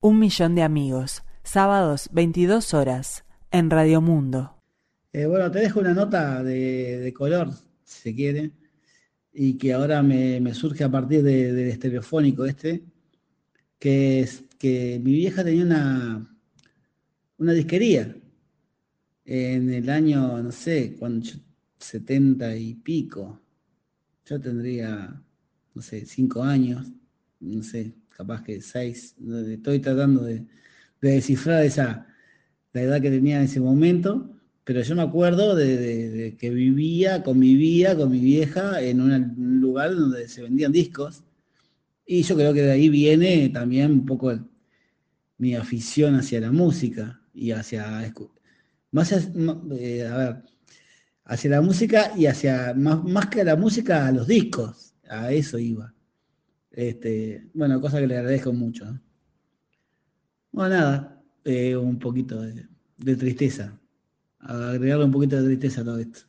Un millón de amigos, sábados 22 horas, en Radio Mundo. Eh, bueno, te dejo una nota de, color, si se quiere, y que ahora me, surge a partir del estereofónico este, que es que mi vieja tenía una, una disquería en el año, no sé, cuando yo, 70 y pico. Yo tendría, no sé, cinco años, no sé, capaz que seis. Estoy tratando de, descifrar esa, la edad que tenía en ese momento, pero yo me acuerdo de, que vivía, convivía con mi vieja en un lugar donde se vendían discos. Y yo creo que de ahí viene también un poco mi afición hacia la música y hacia más eh, a ver, hacia la música y hacia más, más que la música a los discos, a eso iba. Este, bueno, cosa que le agradezco mucho. Bueno, nada, eh, un poquito de, de tristeza, agregarle un poquito de tristeza a todo esto.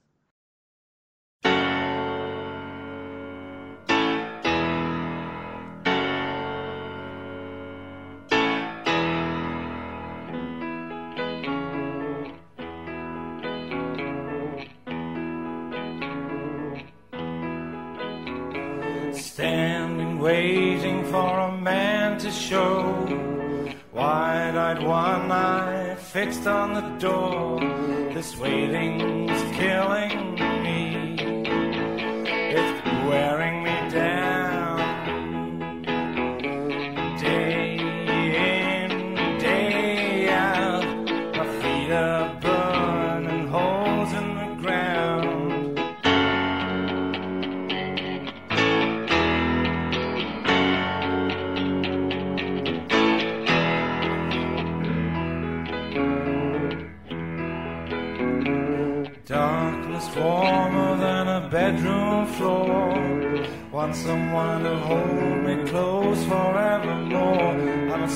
Fixed on the door. This waiting's killing me. It's wearing Want someone to hold me close forevermore. I'm a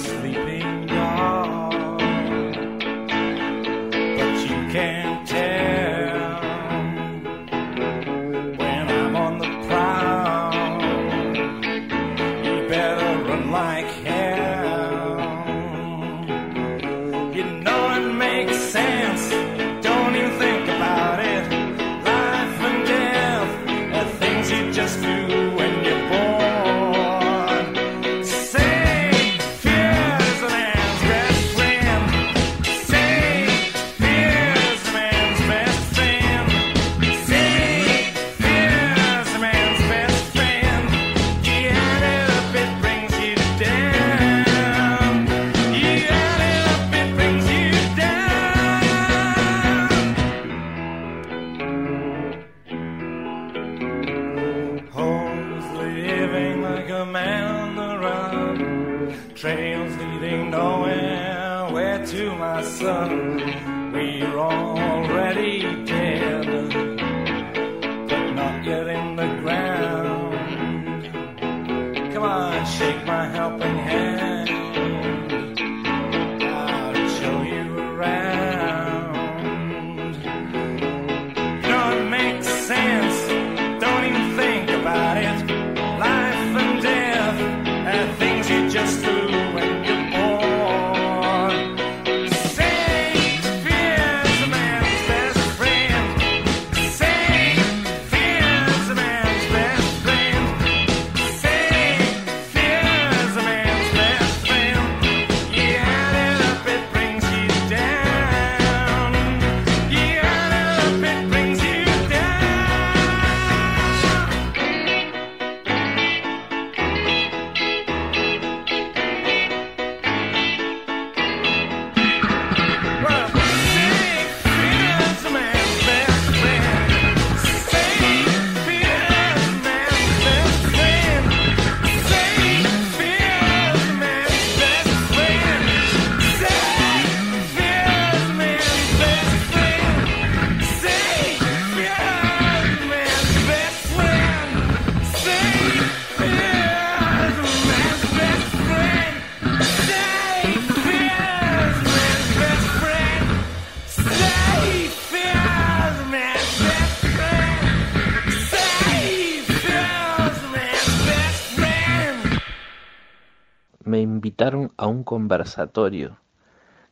a un conversatorio.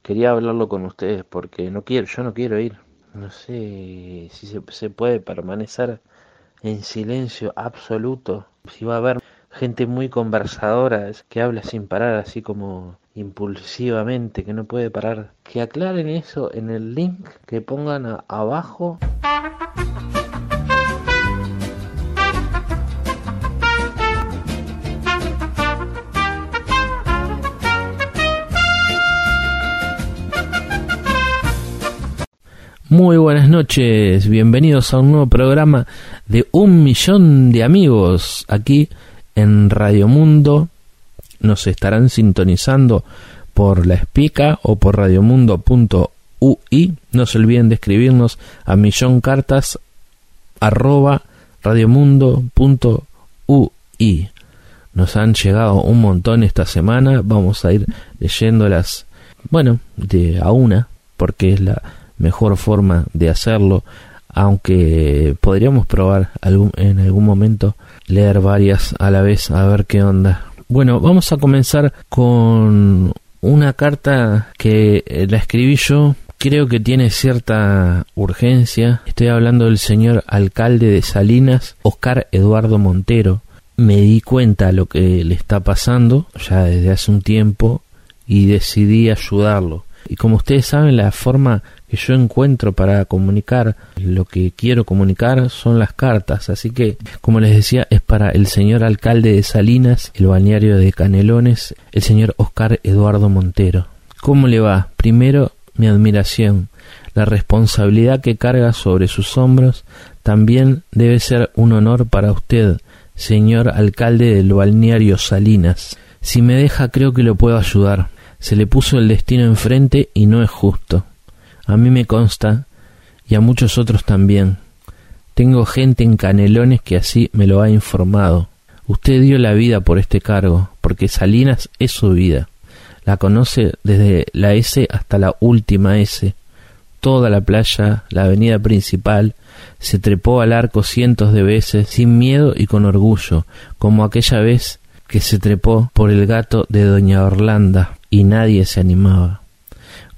Quería hablarlo con ustedes porque no quiero, yo no quiero ir. No sé si se, puede permanecer en silencio absoluto. Si va a haber gente muy conversadora que habla sin parar, así como impulsivamente, que no puede parar. Que aclaren eso en el link que pongan abajo. Muy buenas noches, bienvenidos a un nuevo programa de un millón de amigos aquí en Radio Mundo. Nos estarán sintonizando por la espica o por radiomundo.ui. No se olviden de escribirnos a milloncartas arroba radiomundo.ui. Nos han llegado un montón esta semana. Vamos a ir leyéndolas, bueno, de a una, porque es la mejor forma de hacerlo. Aunque podríamos probar en algún momento leer varias a la vez a ver qué onda. Bueno, vamos a comenzar con una carta que eh, la escribí yo. Creo que tiene cierta urgencia. Estoy hablando del señor alcalde de Salinas, Oscar Eduardo Montero. Me di cuenta lo que le está pasando ya desde hace un tiempo y decidí ayudarlo. Y como ustedes saben, la forma que yo encuentro para comunicar lo que quiero comunicar son las cartas. Así que, como les decía, es para el señor alcalde de Salinas, el balneario de Canelones, el señor Oscar Eduardo Montero. ¿Cómo le va? Primero, mi admiración. La responsabilidad que carga sobre sus hombros también debe ser un honor para usted, señor alcalde del balneario Salinas. Si me deja, creo que lo puedo ayudar. Se le puso el destino enfrente y no es justo. A mí me consta, y a muchos otros también. Tengo gente en Canelones que así me lo ha informado. Usted dio la vida por este cargo, porque Salinas es su vida. La conoce desde la S hasta la última S. Toda la playa, la avenida principal, se trepó al arco cientos de veces, sin miedo y con orgullo, como aquella vez que se trepó por el gato de doña Orlanda, y nadie se animaba.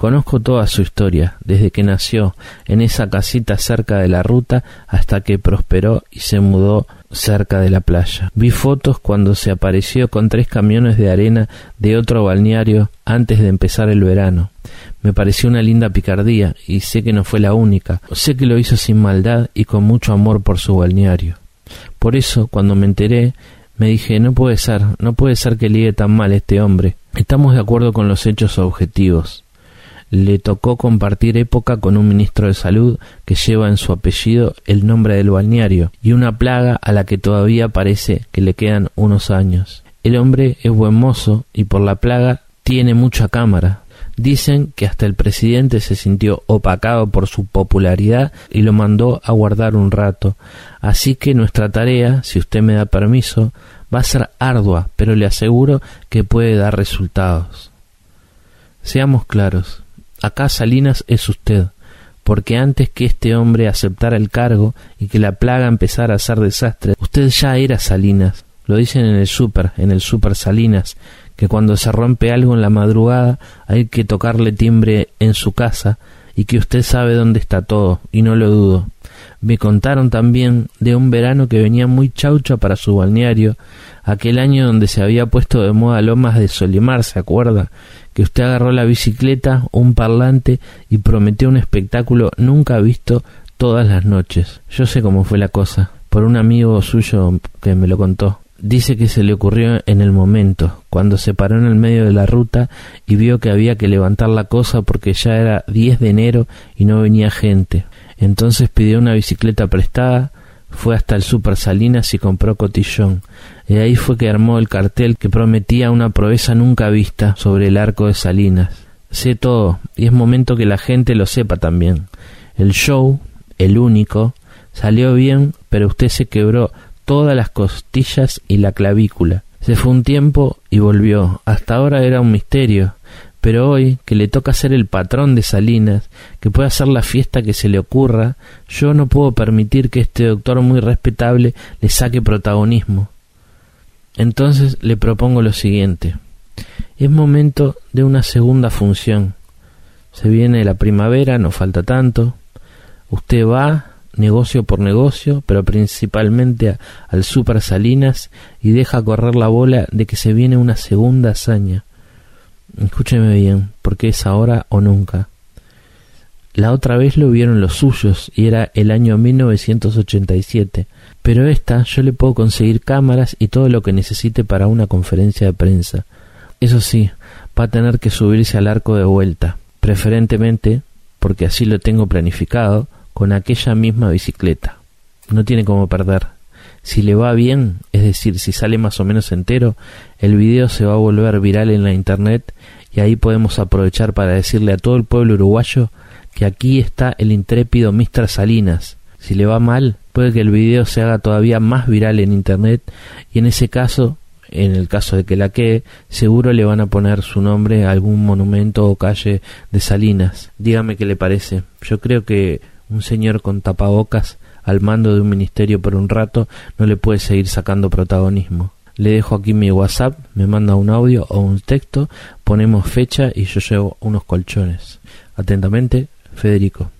Conozco toda su historia, desde que nació en esa casita cerca de la ruta hasta que prosperó y se mudó cerca de la playa. Vi fotos cuando se apareció con tres camiones de arena de otro balneario antes de empezar el verano. Me pareció una linda picardía y sé que no fue la única. Sé que lo hizo sin maldad y con mucho amor por su balneario. Por eso, cuando me enteré, me dije, no puede ser, no puede ser que ligue tan mal este hombre. Estamos de acuerdo con los hechos objetivos. Le tocó compartir época con un ministro de salud que lleva en su apellido el nombre del balneario y una plaga a la que todavía parece que le quedan unos años. El hombre es buen mozo y por la plaga tiene mucha cámara. Dicen que hasta el presidente se sintió opacado por su popularidad y lo mandó a guardar un rato. Así que nuestra tarea, si usted me da permiso, va a ser ardua, pero le aseguro que puede dar resultados. Seamos claros, acá Salinas es usted, porque antes que este hombre aceptara el cargo y que la plaga empezara a hacer desastre, usted ya era Salinas. Lo dicen en el super, en el super Salinas, que cuando se rompe algo en la madrugada hay que tocarle timbre en su casa y que usted sabe dónde está todo, y no lo dudo. Me contaron también de un verano que venía muy chaucha para su balneario, aquel año donde se había puesto de moda Lomas de Solimar, ¿se acuerda? Que usted agarró la bicicleta, un parlante y prometió un espectáculo nunca visto todas las noches. Yo sé cómo fue la cosa, por un amigo suyo que me lo contó. Dice que se le ocurrió en el momento, cuando se paró en el medio de la ruta y vio que había que levantar la cosa porque ya era 10 de enero y no venía gente. Entonces pidió una bicicleta prestada, fue hasta el Super Salinas y compró cotillón. Y ahí fue que armó el cartel que prometía una proeza nunca vista sobre el arco de Salinas. Sé todo, y es momento que la gente lo sepa también. El show, el único, salió bien, pero usted se quebró todas las costillas y la clavícula. Se fue un tiempo y volvió. Hasta ahora era un misterio. Pero hoy, que le toca ser el patrón de Salinas, que puede hacer la fiesta que se le ocurra, yo no puedo permitir que este doctor muy respetable le saque protagonismo. Entonces le propongo lo siguiente. Es momento de una segunda función. Se viene la primavera, no falta tanto. Usted va negocio por negocio, pero principalmente a- al Super Salinas y deja correr la bola de que se viene una segunda hazaña. Escúcheme bien, porque es ahora o nunca. La otra vez lo vieron los suyos y era el año 1987, pero esta yo le puedo conseguir cámaras y todo lo que necesite para una conferencia de prensa. Eso sí, va a tener que subirse al arco de vuelta, preferentemente, porque así lo tengo planificado, con aquella misma bicicleta. No tiene como perder. Si le va bien, es decir, si sale más o menos entero, el video se va a volver viral en la internet y ahí podemos aprovechar para decirle a todo el pueblo uruguayo que aquí está el intrépido Mr. Salinas. Si le va mal, puede que el video se haga todavía más viral en internet y en ese caso, en el caso de que la quede, seguro le van a poner su nombre a algún monumento o calle de Salinas. Dígame qué le parece. Yo creo que un señor con tapabocas al mando de un ministerio por un rato no le puede seguir sacando protagonismo. Le dejo aquí mi WhatsApp, me manda un audio o un texto, ponemos fecha y yo llevo unos colchones. Atentamente, Federico.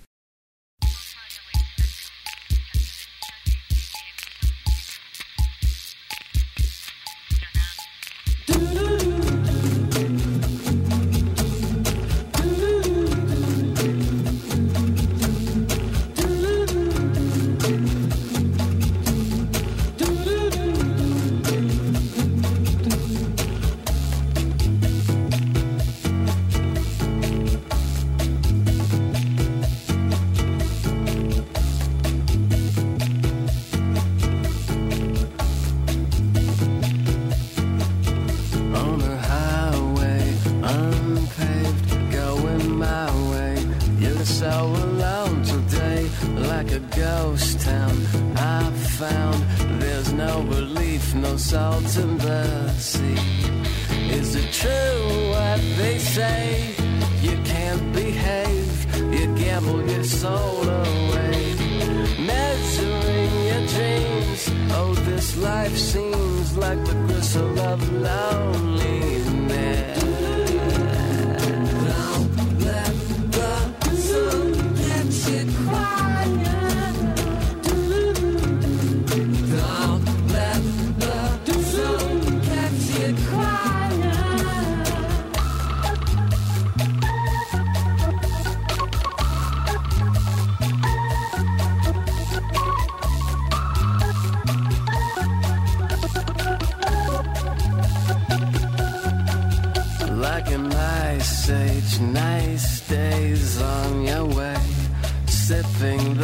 Ghost town. I found there's no relief, no salt in the sea. Is it true what they say? You can't behave, you gamble your soul away. Measuring your dreams, oh, this life seems like the gristle of loneliness.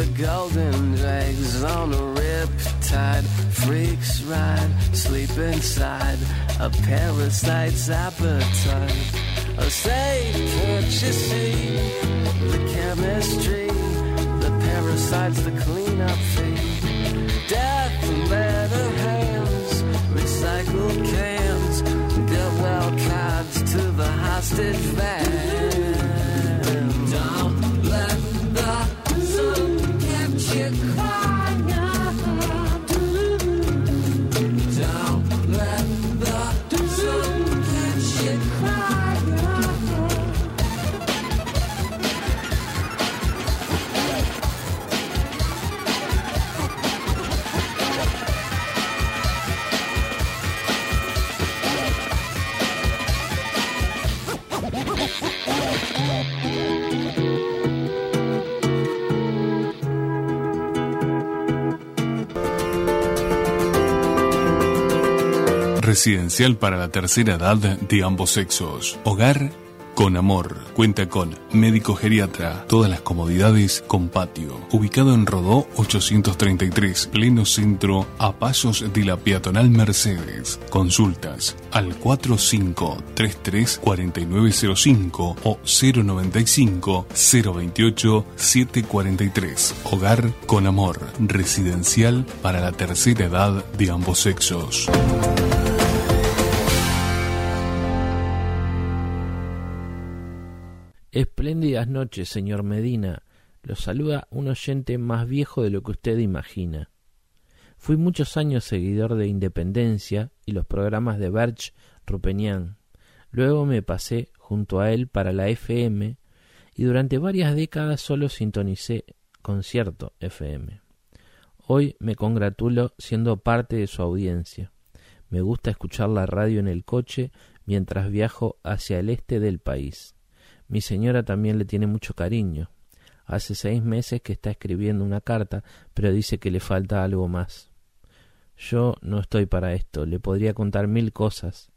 The golden dregs on a riptide, freaks ride, sleep inside a parasite's appetite. Oh, say, can't you see the chemistry? The parasite's the cleanup fee. Death leather hands, recycled cans, dealt well cards to the hostage van. Residencial para la tercera edad de ambos sexos. Hogar con amor. Cuenta con médico geriatra, todas las comodidades con patio. Ubicado en Rodó 833, pleno centro, a pasos de la peatonal Mercedes. Consultas al 4533-4905 o 095-028-743. Hogar con amor. Residencial para la tercera edad de ambos sexos. Espléndidas noches, señor Medina. Lo saluda un oyente más viejo de lo que usted imagina. Fui muchos años seguidor de Independencia y los programas de Berch Rupenian. Luego me pasé junto a él para la FM y durante varias décadas solo sintonicé concierto FM. Hoy me congratulo siendo parte de su audiencia. Me gusta escuchar la radio en el coche mientras viajo hacia el este del país. Mi señora también le tiene mucho cariño. Hace seis meses que está escribiendo una carta, pero dice que le falta algo más. Yo no estoy para esto, le podría contar mil cosas,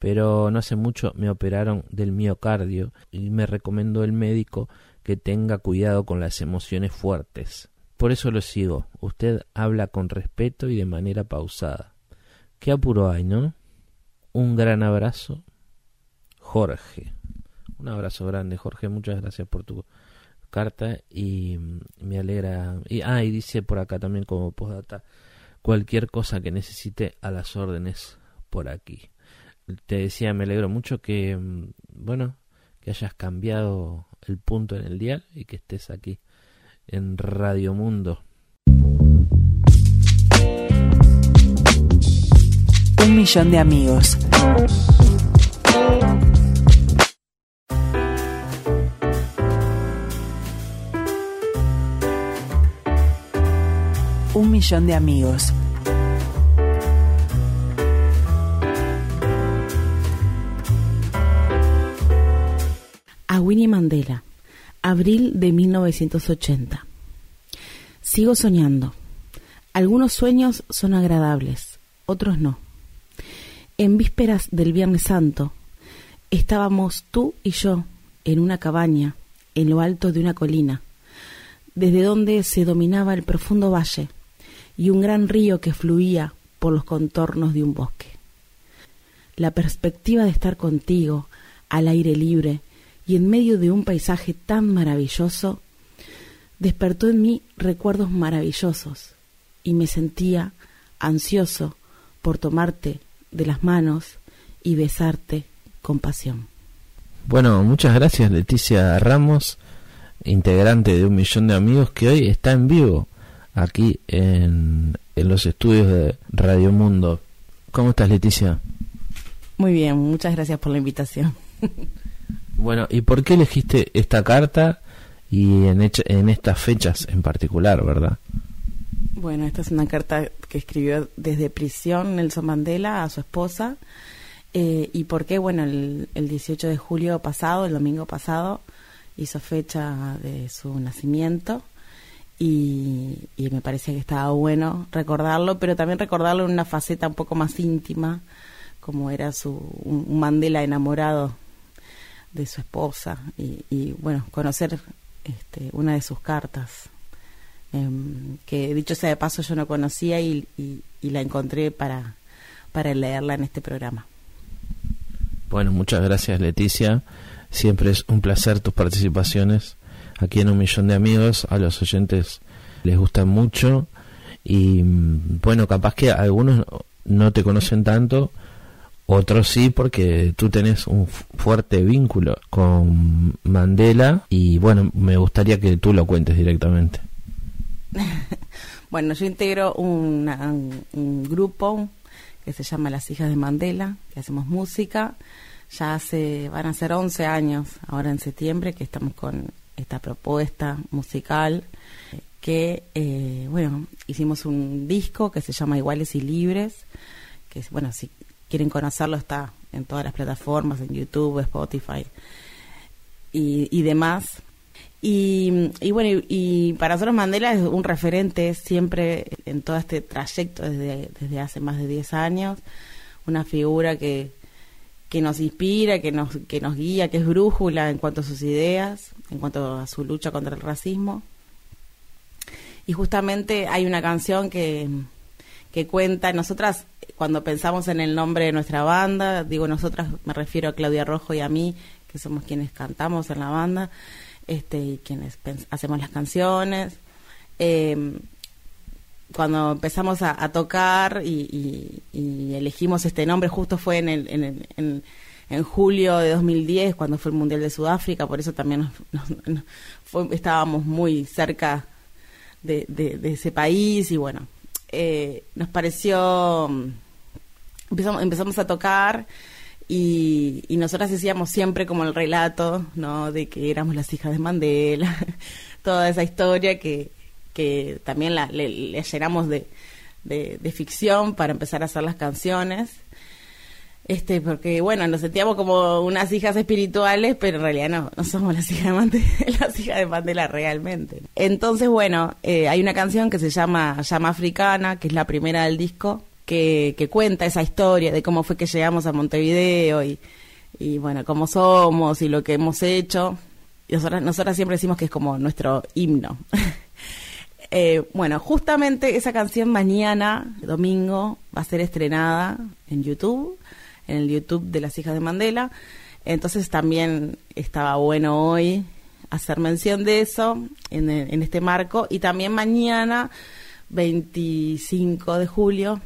pero no hace mucho me operaron del miocardio y me recomendó el médico que tenga cuidado con las emociones fuertes. Por eso lo sigo. Usted habla con respeto y de manera pausada. Qué apuro hay, ¿no? Un gran abrazo. Jorge. Un abrazo grande, Jorge. Muchas gracias por tu carta y mm, me alegra. Y, ah, y dice por acá también como postdata, cualquier cosa que necesite a las órdenes por aquí. Te decía, me alegro mucho que, mm, bueno, que hayas cambiado el punto en el dial y que estés aquí en Radio Mundo. Un millón de amigos. Un millón de amigos. A Winnie Mandela, abril de 1980. Sigo soñando. Algunos sueños son agradables, otros no. En vísperas del Viernes Santo, estábamos tú y yo en una cabaña en lo alto de una colina, desde donde se dominaba el profundo valle y un gran río que fluía por los contornos de un bosque. La perspectiva de estar contigo al aire libre y en medio de un paisaje tan maravilloso despertó en mí recuerdos maravillosos y me sentía ansioso por tomarte de las manos y besarte con pasión. Bueno, muchas gracias Leticia Ramos, integrante de un millón de amigos que hoy está en vivo aquí en, en los estudios de Radio Mundo. ¿Cómo estás Leticia? Muy bien, muchas gracias por la invitación. Bueno, ¿y por qué elegiste esta carta y en, hecha- en estas fechas en particular, verdad? Bueno, esta es una carta que escribió desde prisión Nelson Mandela a su esposa. Eh, ¿Y por qué? Bueno, el, el 18 de julio pasado, el domingo pasado, hizo fecha de su nacimiento y, me parecía que estaba bueno recordarlo, pero también recordarlo en una faceta un poco más íntima, como era su un, Mandela enamorado de su esposa y, y, bueno, conocer este, una de sus cartas em, que dicho sea de paso yo no conocía y- y la encontré para, para leerla en este programa. Bueno, muchas gracias Leticia. Siempre es un placer tus participaciones aquí en Un Millón de Amigos. A los oyentes les gustan mucho. Y mm, bueno, capaz que algunos no te conocen tanto, otros sí, porque tú tenés un fu- fuerte vínculo con Mandela. Y bueno, me gustaría que tú lo cuentes directamente. Bueno, yo integro un, un grupo que se llama Las Hijas de Mandela, que hacemos música. Ya hace, van a ser 11 años, ahora en septiembre, que estamos con esta propuesta musical, que, eh, bueno, hicimos un disco que se llama Iguales y Libres, que, bueno, si quieren conocerlo está en todas las plataformas, en YouTube, Spotify y, y demás. Y, y bueno, y, y para nosotros Mandela es un referente siempre en todo este trayecto desde, desde hace más de 10 años, una figura que, que nos inspira, que nos, que nos guía, que es brújula en cuanto a sus ideas, en cuanto a su lucha contra el racismo. Y justamente hay una canción que, que cuenta, nosotras cuando pensamos en el nombre de nuestra banda, digo nosotras me refiero a Claudia Rojo y a mí, que somos quienes cantamos en la banda, este, y quienes hacemos las canciones. Eh, cuando empezamos a, tocar y, y- elegimos este nombre, justo fue en, el, en, el- en- en julio de 2010, cuando fue el Mundial de Sudáfrica, por eso también nos- nos- estábamos muy cerca de ese país y bueno, eh, nos pareció, empezamos, empezamos a tocar Y, y nosotras decíamos siempre como el relato, ¿no? De que éramos las hijas de Mandela, toda esa historia que, que también la, le, le llenamos de, ficción para empezar a hacer las canciones. Este, porque bueno, nos sentíamos como unas hijas espirituales, pero en realidad no, no somos las hijas de Mandela, las hijas de Mandela realmente. Entonces, bueno, eh, hay una canción que se llama Llama Africana, que es la primera del disco, que, que cuenta esa historia de cómo fue que llegamos a Montevideo y, y bueno, cómo somos y lo que hemos hecho. Y nosotras, nosotras siempre decimos que es como nuestro himno. Eh, bueno, justamente esa canción mañana, domingo, va a ser estrenada en YouTube, en el YouTube de las hijas de Mandela. Entonces también estaba bueno hoy hacer mención de eso en, este marco. Y también mañana, 25 de julio,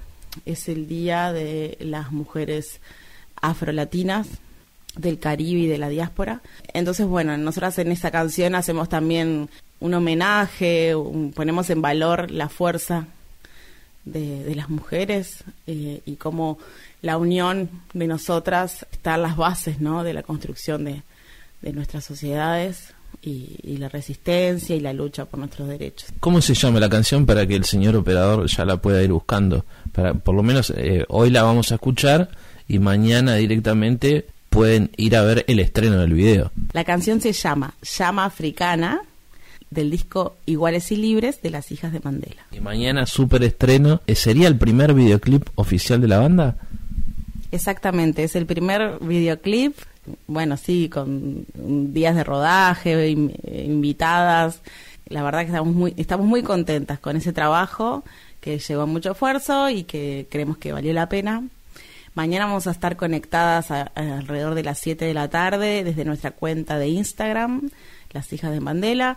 es el Día de las Mujeres Afrolatinas del Caribe y de la diáspora. Entonces, bueno, nosotras en esta canción hacemos también un homenaje, un- ponemos en valor la fuerza de, de las mujeres eh, y cómo la unión de nosotras está en las bases ¿no? de la construcción de, de nuestras sociedades y, y la resistencia y la lucha por nuestros derechos. ¿Cómo se llama la canción para que el señor operador ya la pueda ir buscando? Para, por lo menos eh, hoy la vamos a escuchar y mañana directamente pueden ir a ver el estreno del video. La canción se llama Llama Africana del disco Iguales y Libres de las hijas de Mandela. Y mañana super estreno. ¿Eh, ¿Sería el primer videoclip oficial de la banda? Exactamente, es el primer videoclip, bueno, sí, con días de rodaje, in- invitadas. La verdad que estamos muy, estamos muy contentas con ese trabajo que llevó mucho esfuerzo y que creemos que valió la pena. Mañana vamos a estar conectadas a- a alrededor de las 7 de la tarde desde nuestra cuenta de Instagram, Las Hijas de Mandela,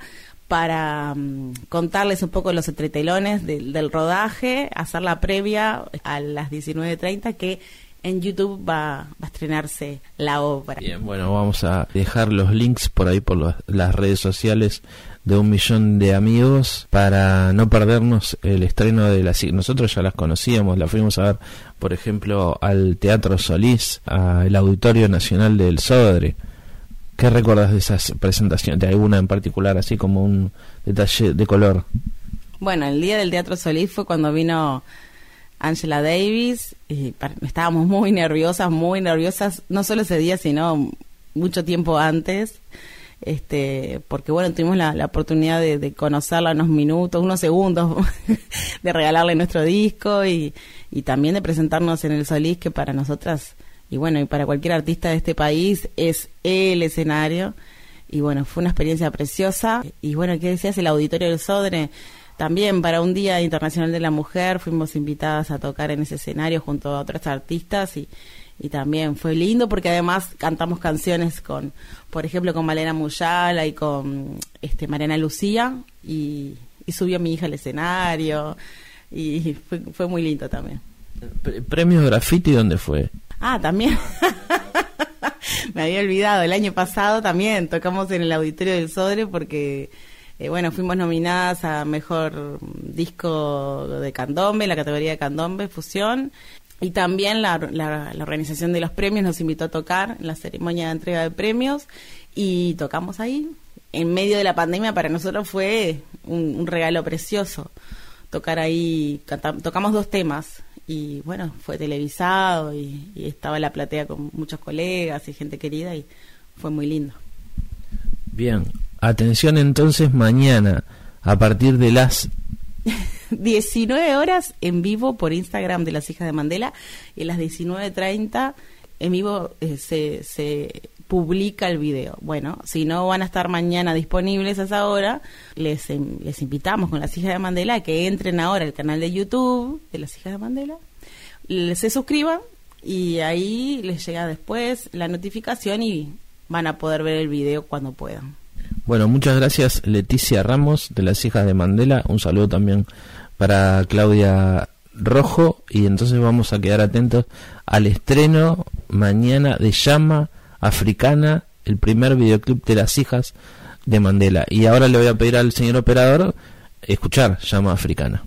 para mm, contarles un poco los entretelones del, del rodaje, hacer la previa a las 19.30 que en YouTube va, a estrenarse la obra. Bien, bueno, vamos a dejar los links por ahí por las redes sociales de un millón de amigos para no perdernos el estreno de las nosotros ya las conocíamos la fuimos a ver por ejemplo al Teatro Solís al Auditorio Nacional del Sodre ¿qué recuerdas de esas presentaciones? de alguna en particular así como un detalle de color Bueno, el día del Teatro Solís fue cuando vino Angela Davis y estábamos muy nerviosas, muy nerviosas, no solo ese día, sino mucho tiempo antes, este, porque bueno, tuvimos la, oportunidad de, conocerla unos minutos, unos segundos, de regalarle nuestro disco y también de presentarnos en el Solís, que para nosotras, y bueno, y para cualquier artista de este país, es el escenario. Y bueno, fue una experiencia preciosa. Y bueno, ¿qué decías? El Auditorio del Sodre. También para un Día Internacional de la Mujer fuimos invitadas a tocar en ese escenario junto a otras artistas y, y también fue lindo porque además cantamos canciones con, por ejemplo, con Malena Muyala y con este Mariana Lucía y, subió mi hija al escenario y fue, fue muy lindo también. Pre- ¿Premios Graffiti dónde fue? Ah, también. Me había olvidado, el año pasado también tocamos en el Auditorio del Sodre porque, eh, bueno, fuimos nominadas a Mejor Disco de Candombe, la categoría de Candombe, Fusión. Y también la, la- la organización de los premios nos invitó a tocar en la ceremonia de entrega de premios y tocamos ahí. En medio de la pandemia para nosotros fue un, regalo precioso tocar ahí, tocamos dos temas y bueno, fue televisado y, y estaba en la platea con muchos colegas y gente querida y fue muy lindo. Bien, atención entonces mañana a partir de las 19 horas en vivo por Instagram de las hijas de Mandela y a las 19.30 en vivo eh, se, se publica el video. Bueno, si no van a estar mañana disponibles a esa hora, les, em- les invitamos con las hijas de Mandela a que entren ahora al canal de YouTube de las hijas de Mandela, se suscriban y ahí les llega después la notificación y van a poder ver el video cuando puedan. Bueno, muchas gracias Leticia Ramos de las hijas de Mandela. Un saludo también para Claudia Rojo. Y entonces vamos a quedar atentos al estreno mañana de Llama Africana, el primer videoclip de las hijas de Mandela. Y ahora le voy a pedir al señor operador escuchar Llama Africana.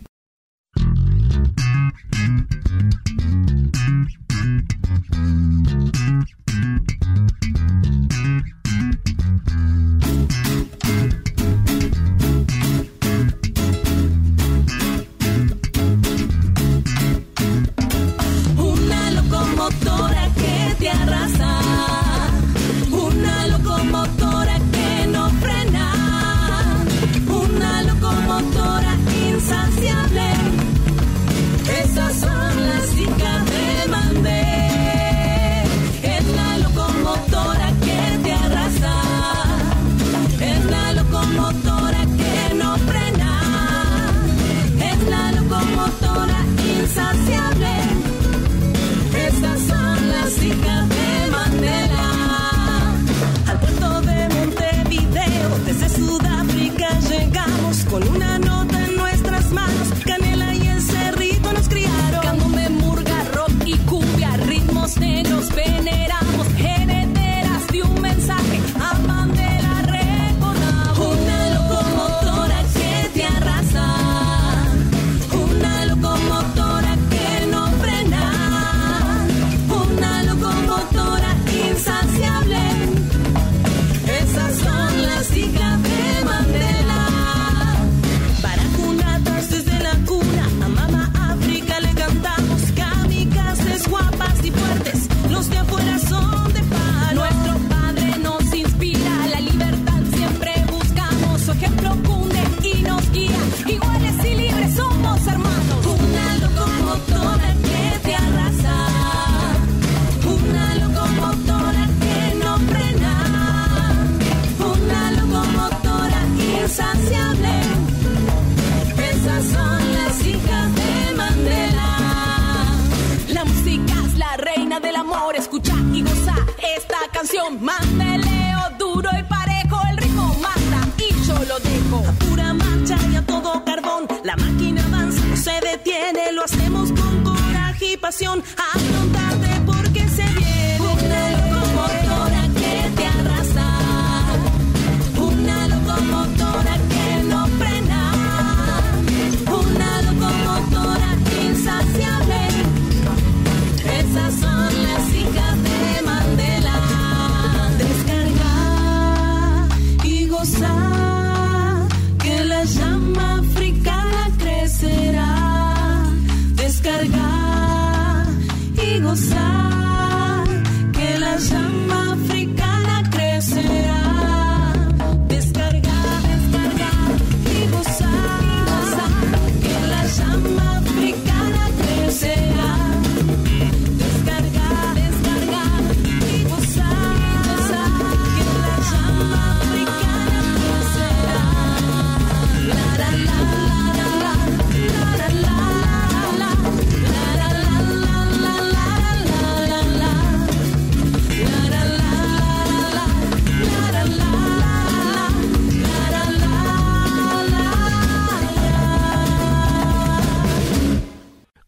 La máquina avanza, no se detiene, lo hacemos con coraje y pasión.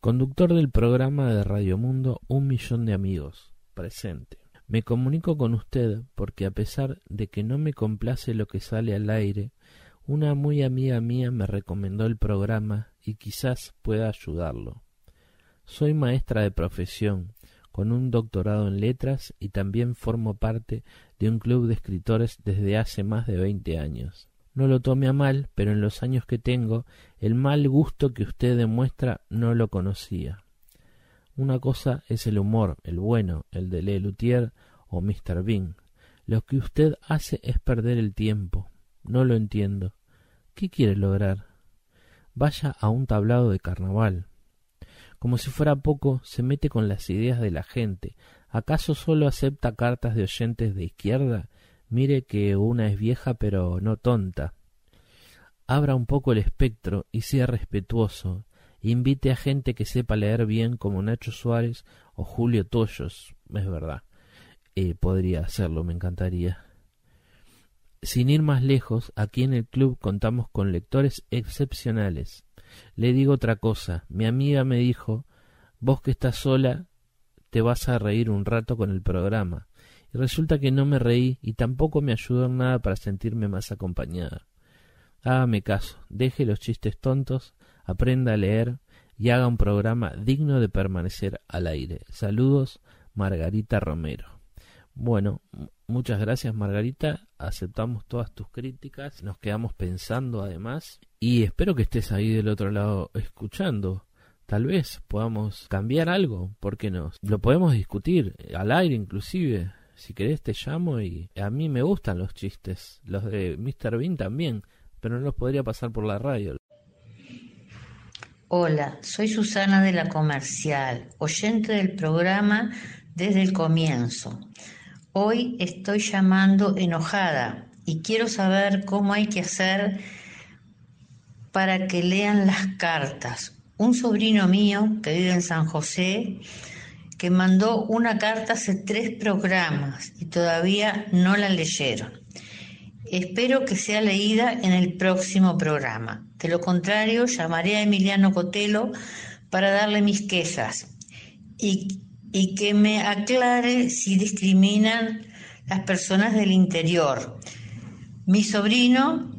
Conductor del programa de Radio Mundo Un Millón de Amigos, presente. Me comunico con usted porque a pesar de que no me complace lo que sale al aire, una muy amiga mía me recomendó el programa y quizás pueda ayudarlo. Soy maestra de profesión, con un doctorado en letras y también formo parte de un club de escritores desde hace más de veinte años. No lo tome a mal, pero en los años que tengo, el mal gusto que usted demuestra no lo conocía. Una cosa es el humor, el bueno, el de Le Luthier o Mr. Bean. Lo que usted hace es perder el tiempo. No lo entiendo. ¿Qué quiere lograr? Vaya a un tablado de carnaval. Como si fuera poco, se mete con las ideas de la gente. ¿Acaso solo acepta cartas de oyentes de izquierda? Mire que una es vieja pero no tonta. Abra un poco el espectro y sea respetuoso. Invite a gente que sepa leer bien como Nacho Suárez o Julio Toyos. Es verdad. Eh, podría hacerlo, me encantaría. Sin ir más lejos, aquí en el club contamos con lectores excepcionales. Le digo otra cosa. Mi amiga me dijo, vos que estás sola, te vas a reír un rato con el programa. Y resulta que no me reí y tampoco me ayudó en nada para sentirme más acompañada. Hágame caso, deje los chistes tontos, aprenda a leer y haga un programa digno de permanecer al aire. Saludos, Margarita Romero. Bueno, muchas gracias Margarita, aceptamos todas tus críticas, nos quedamos pensando además y espero que estés ahí del otro lado escuchando. Tal vez podamos cambiar algo, ¿por qué no? Lo podemos discutir, al aire inclusive. Si querés te llamo y a mí me gustan los chistes, los de Mr. Bean también, pero no los podría pasar por la radio. Hola, soy Susana de la Comercial, oyente del programa desde el comienzo. Hoy estoy llamando enojada y quiero saber cómo hay que hacer para que lean las cartas. Un sobrino mío que vive en San José que mandó una carta hace tres programas y todavía no la leyeron. Espero que sea leída en el próximo programa. De lo contrario, llamaré a Emiliano Cotelo para darle mis quejas y, y que me aclare si discriminan las personas del interior. Mi sobrino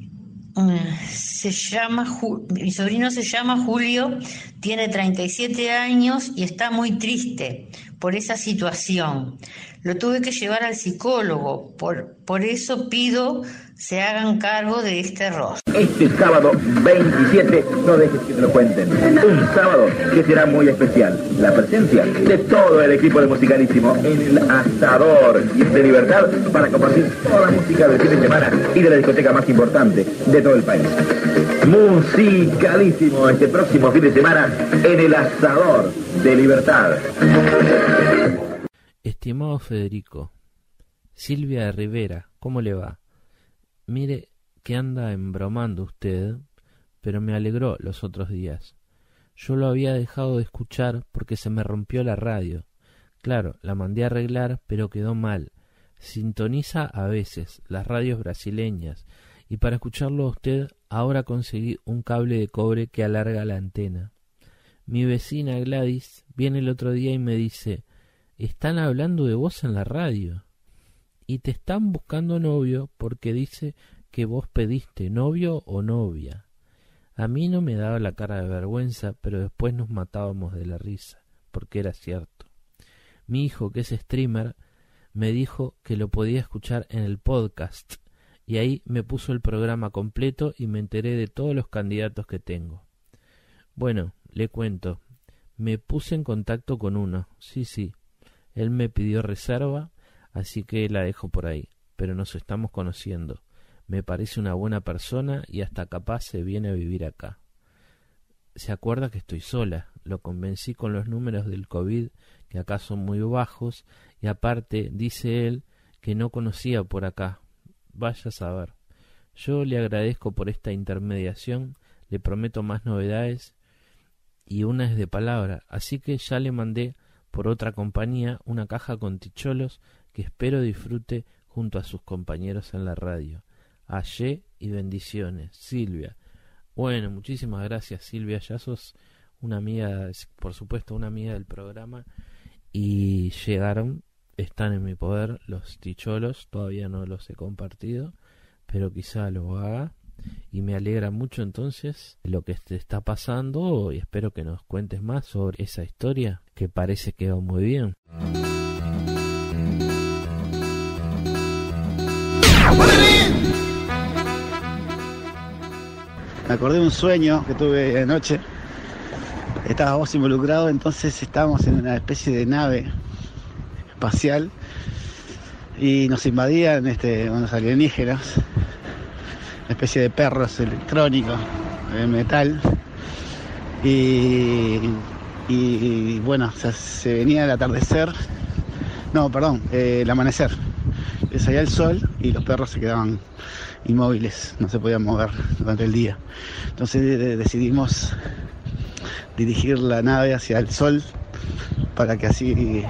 se llama mi sobrino se llama Julio, tiene 37 años y está muy triste por esa situación. Lo tuve que llevar al psicólogo, por, por eso pido se hagan cargo de este error. Este sábado 27, no dejes que te lo cuenten. Un sábado que será muy especial. La presencia de todo el equipo de Musicalísimo en el asador de libertad para compartir toda la música del fin de semana y de la discoteca más importante de todo el país. Musicalísimo este próximo fin de semana en el asador de libertad. Estimado Federico, Silvia Rivera, ¿cómo le va? Mire que anda embromando usted, pero me alegró los otros días. Yo lo había dejado de escuchar porque se me rompió la radio. Claro, la mandé a arreglar, pero quedó mal. Sintoniza a veces las radios brasileñas, y para escucharlo a usted ahora conseguí un cable de cobre que alarga la antena. Mi vecina Gladys viene el otro día y me dice están hablando de vos en la radio y te están buscando novio porque dice que vos pediste novio o novia. A mí no me daba la cara de vergüenza, pero después nos matábamos de la risa, porque era cierto. Mi hijo, que es streamer, me dijo que lo podía escuchar en el podcast, y ahí me puso el programa completo y me enteré de todos los candidatos que tengo. Bueno, le cuento. Me puse en contacto con uno, sí, sí, él me pidió reserva, así que la dejo por ahí, pero nos estamos conociendo. Me parece una buena persona y hasta capaz se viene a vivir acá. Se acuerda que estoy sola, lo convencí con los números del COVID, que acá son muy bajos, y aparte dice él que no conocía por acá. Vaya a saber. Yo le agradezco por esta intermediación, le prometo más novedades y una es de palabra, así que ya le mandé por otra compañía una caja con ticholos que espero disfrute junto a sus compañeros en la radio. Allé y bendiciones, Silvia. Bueno, muchísimas gracias Silvia, ya sos una amiga, por supuesto, una amiga del programa y llegaron, están en mi poder los ticholos, todavía no los he compartido, pero quizá lo haga y me alegra mucho entonces lo que te está pasando y espero que nos cuentes más sobre esa historia que parece que va muy bien. Me acordé de un sueño que tuve anoche. Estaba vos involucrado, entonces estábamos en una especie de nave espacial y nos invadían este, unos alienígenas, una especie de perros electrónicos de metal. Y, y, bueno, se venía el atardecer, no, perdón, eh, el amanecer. Le el sol y los perros se quedaban inmóviles, no se podían mover durante el día. Entonces de- de- decidimos dirigir la nave hacia el sol para que así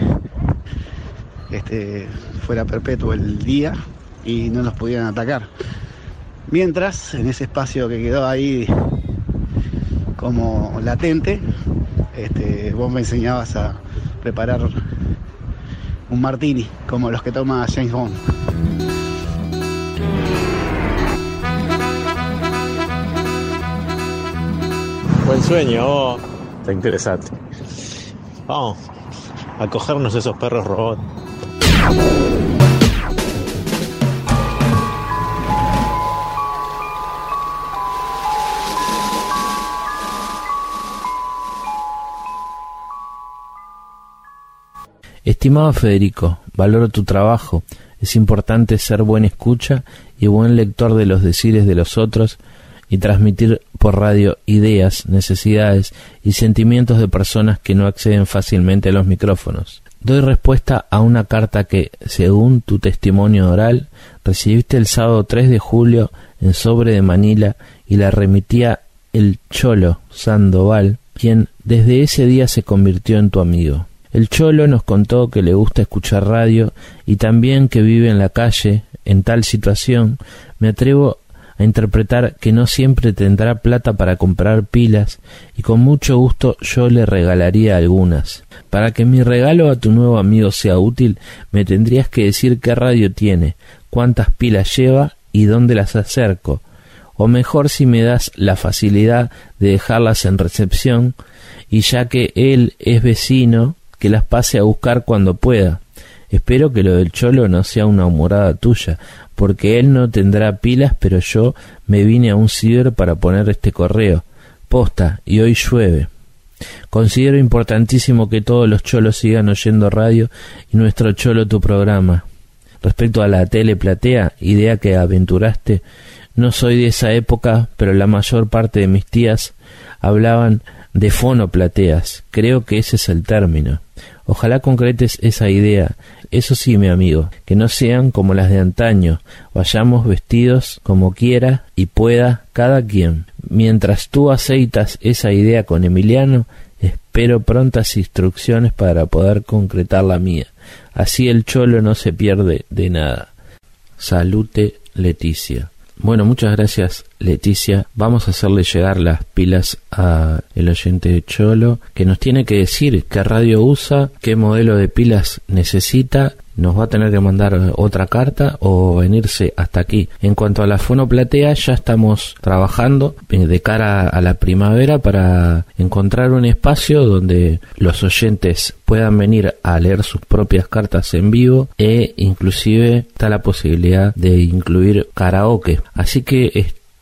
este, fuera perpetuo el día y no nos pudieran atacar. Mientras, en ese espacio que quedó ahí como latente, este, vos me enseñabas a preparar un martini, como los que toma James Bond. Buen sueño, oh. Está interesante. Vamos a cogernos esos perros robots. Estimado Federico, valoro tu trabajo. Es importante ser buen escucha y buen lector de los decires de los otros y transmitir por radio ideas, necesidades y sentimientos de personas que no acceden fácilmente a los micrófonos. Doy respuesta a una carta que, según tu testimonio oral, recibiste el sábado 3 de julio en sobre de Manila y la remitía el Cholo Sandoval, quien desde ese día se convirtió en tu amigo. El cholo nos contó que le gusta escuchar radio y también que vive en la calle. En tal situación me atrevo a interpretar que no siempre tendrá plata para comprar pilas y con mucho gusto yo le regalaría algunas. Para que mi regalo a tu nuevo amigo sea útil, me tendrías que decir qué radio tiene, cuántas pilas lleva y dónde las acerco. O mejor si me das la facilidad de dejarlas en recepción y ya que él es vecino, que las pase a buscar cuando pueda. Espero que lo del cholo no sea una humorada tuya, porque él no tendrá pilas, pero yo me vine a un ciber para poner este correo. Posta, y hoy llueve. Considero importantísimo que todos los cholos sigan oyendo radio y nuestro cholo tu programa. Respecto a la tele platea, idea que aventuraste, no soy de esa época, pero la mayor parte de mis tías hablaban de fonoplateas. Creo que ese es el término. Ojalá concretes esa idea. Eso sí, mi amigo, que no sean como las de antaño. Vayamos vestidos como quiera y pueda cada quien. Mientras tú aceitas esa idea con Emiliano, espero prontas instrucciones para poder concretar la mía. Así el cholo no se pierde de nada. Salute Leticia. Bueno, muchas gracias Leticia. Vamos a hacerle llegar las pilas a el oyente Cholo que nos tiene que decir qué radio usa, qué modelo de pilas necesita. Nos va a tener que mandar otra carta o venirse hasta aquí. En cuanto a la fonoplatea, ya estamos trabajando de cara a la primavera para encontrar un espacio donde los oyentes puedan venir a leer sus propias cartas en vivo e inclusive está la posibilidad de incluir karaoke. Así que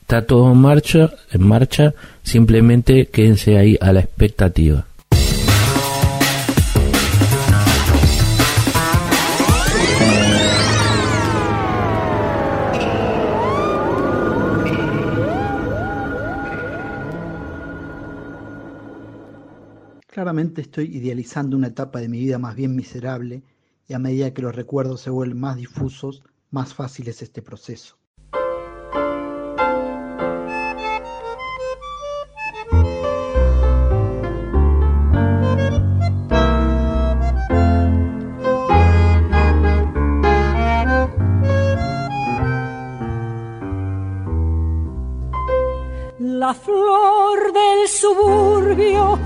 está todo en marcha, en marcha, simplemente quédense ahí a la expectativa. Estoy idealizando una etapa de mi vida más bien miserable y a medida que los recuerdos se vuelven más difusos, más fácil es este proceso. La flor del suburbio,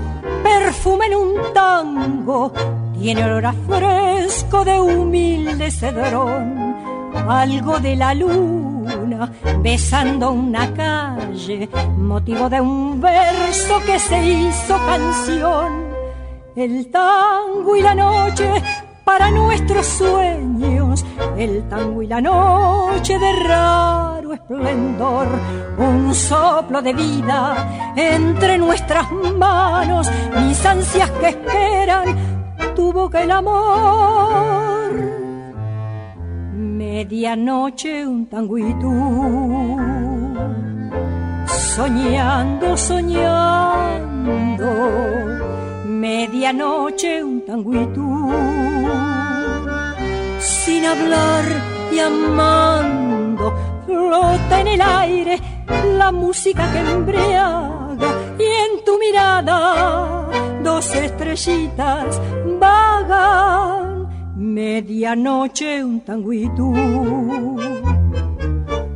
perfume en un tango, tiene olor a fresco de humilde cedrón, algo de la luna besando una calle, motivo de un verso que se hizo canción. El tango y la noche para nuestros sueños, el tango y la noche de esplendor, un soplo de vida entre nuestras manos, mis ansias que esperan tu boca el amor. Medianoche un tango soñando, soñando. Medianoche un tango sin hablar y amando, flota en el aire la música que embriaga y en tu mirada dos estrellitas vagan, medianoche un tú.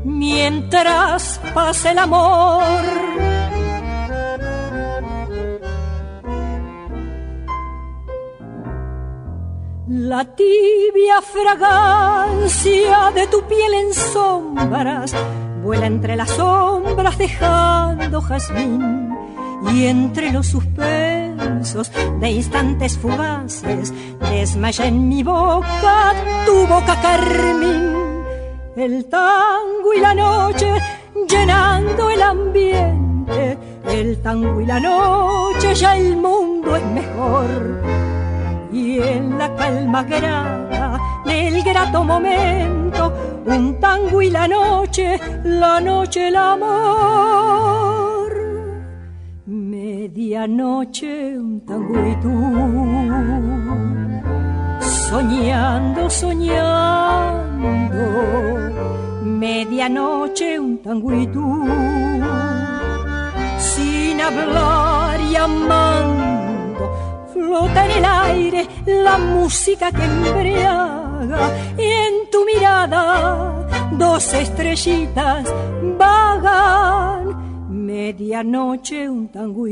Mientras pasa el amor, La tibia fragancia de tu piel en sombras vuela entre las sombras dejando jazmín y entre los suspensos de instantes fugaces desmaya en mi boca tu boca carmín. El tango y la noche llenando el ambiente, el tango y la noche ya el mundo es mejor y en la calma grata del grato momento, un tango y la noche, la noche el amor. Medianoche un tango y tú, soñando, soñando. Medianoche un tango y tú, sin hablar y amando flota en el aire la música que embriaga y en tu mirada dos estrellitas vagan. Medianoche un tango.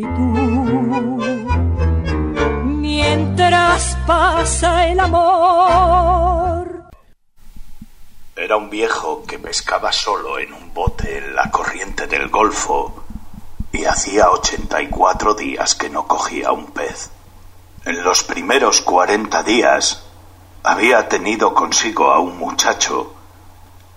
Mientras pasa el amor. Era un viejo que pescaba solo en un bote en la corriente del Golfo y hacía 84 días que no cogía un pez. En los primeros 40 días había tenido consigo a un muchacho,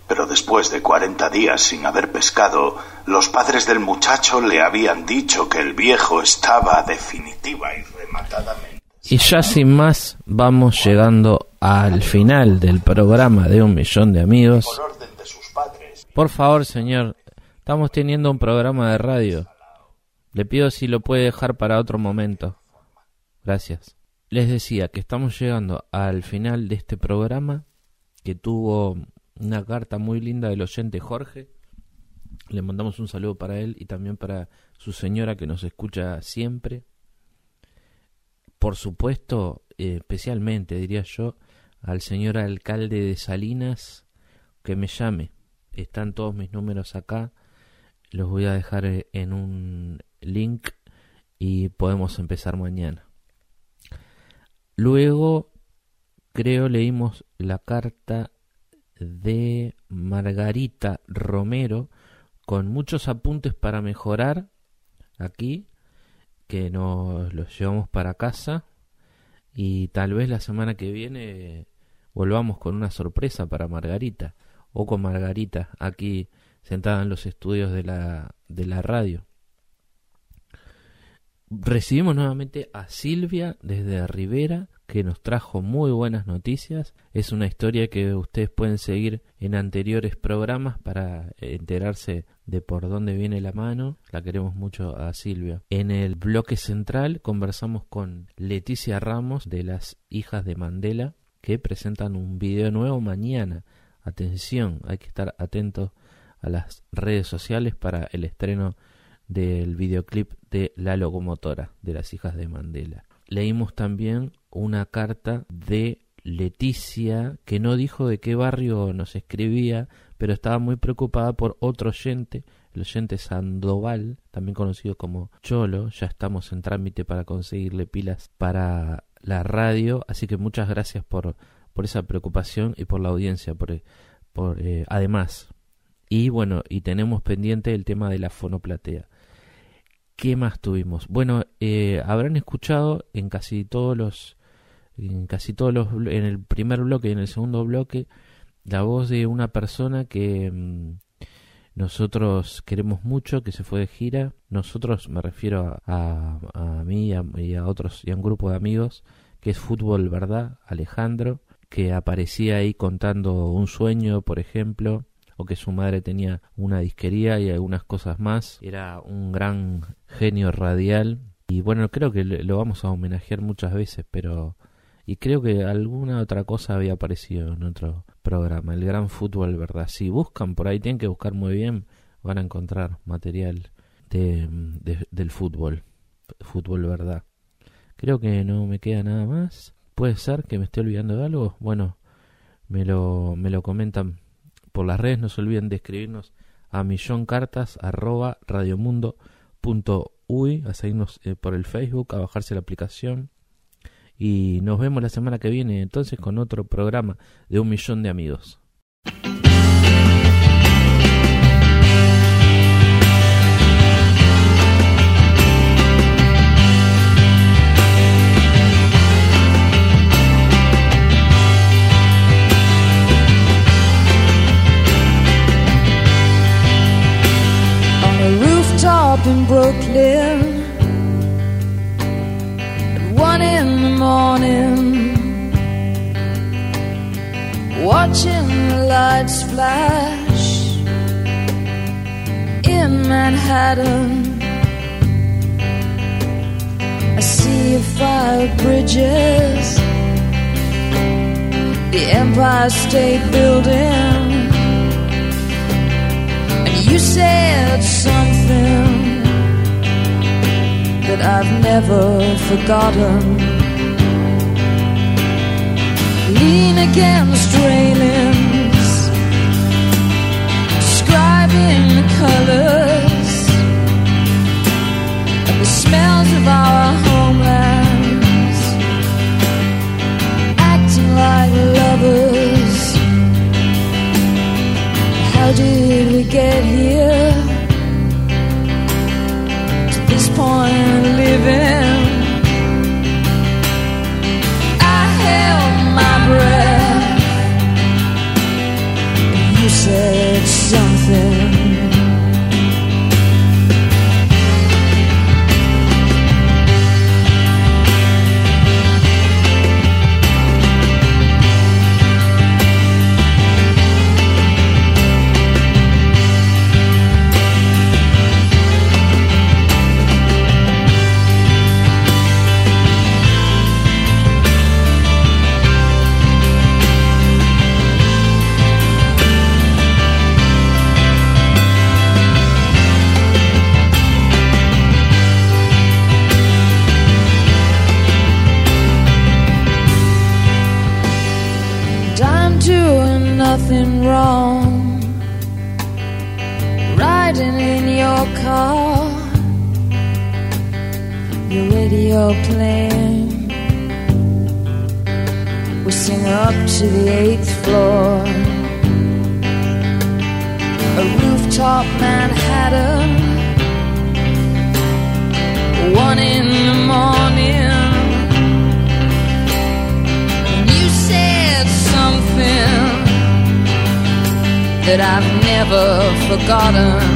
pero después de 40 días sin haber pescado, los padres del muchacho le habían dicho que el viejo estaba definitiva y rematadamente. Y ya sin más, vamos llegando al final del programa de Un Millón de Amigos. Por favor, señor, estamos teniendo un programa de radio. Le pido si lo puede dejar para otro momento. Gracias. Les decía que estamos llegando al final de este programa que tuvo una carta muy linda del oyente Jorge. Le mandamos un saludo para él y también para su señora que nos escucha siempre. Por supuesto, eh, especialmente diría yo, al señor alcalde de Salinas que me llame. Están todos mis números acá. Los voy a dejar eh, en un link y podemos empezar mañana. Luego, creo, leímos la carta de Margarita Romero con muchos apuntes para mejorar aquí, que nos los llevamos para casa y tal vez la semana que viene volvamos con una sorpresa para Margarita o con Margarita aquí sentada en los estudios de la, de la radio. Recibimos nuevamente a Silvia desde Rivera, que nos trajo muy buenas noticias. Es una historia que ustedes pueden seguir en anteriores programas para enterarse de por dónde viene la mano. La queremos mucho a Silvia. En el bloque central conversamos con Leticia Ramos de las hijas de Mandela, que presentan un video nuevo mañana. Atención, hay que estar atentos a las redes sociales para el estreno del videoclip de La locomotora de las hijas de Mandela. Leímos también una carta de Leticia que no dijo de qué barrio nos escribía, pero estaba muy preocupada por otro oyente, el oyente Sandoval, también conocido como Cholo. Ya estamos en trámite para conseguirle pilas para la radio, así que muchas gracias por, por esa preocupación y por la audiencia, por, por eh, además. Y bueno, y tenemos pendiente el tema de la fonoplatea. ¿Qué más tuvimos? Bueno, eh, habrán escuchado en casi todos los, en casi todos los, en el primer bloque y en el segundo bloque, la voz de una persona que mm, nosotros queremos mucho, que se fue de gira. Nosotros, me refiero a, a, mí y a otros, y a un grupo de amigos, que es Fútbol Verdad, Alejandro, que aparecía ahí contando un sueño, por ejemplo, o que su madre tenía una disquería y algunas cosas más. Era un gran genio radial y bueno, creo que lo vamos a homenajear muchas veces, pero y creo que alguna otra cosa había aparecido en otro programa, el gran fútbol, ¿verdad? Si buscan por ahí, tienen que buscar muy bien, van a encontrar material de, de, del fútbol, fútbol, ¿verdad? Creo que no me queda nada más. Puede ser que me esté olvidando de algo. Bueno, me lo, me lo comentan por las redes. No se olviden de escribirnos a milloncartas radiomundo.uy, a seguirnos eh, por el Facebook, a bajarse la aplicación. Y nos vemos la semana que viene entonces con otro programa de un millón de amigos. In Brooklyn at one in the morning, watching the lights flash in Manhattan. I see five bridges, the Empire State Building. And you said something that I've never forgotten. Lean against railings, describing the colors and the smells of our homelands, acting like lovers. How did we get here? Point living, I held my breath. You said something. Rooftop Manhattan. One in the morning. And you said something that I've never forgotten.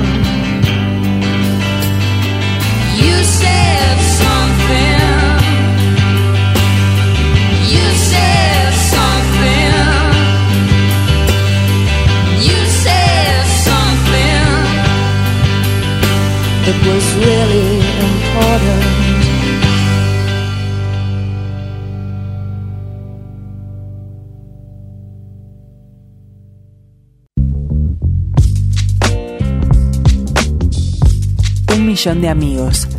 That was really important. Un millón de amigos.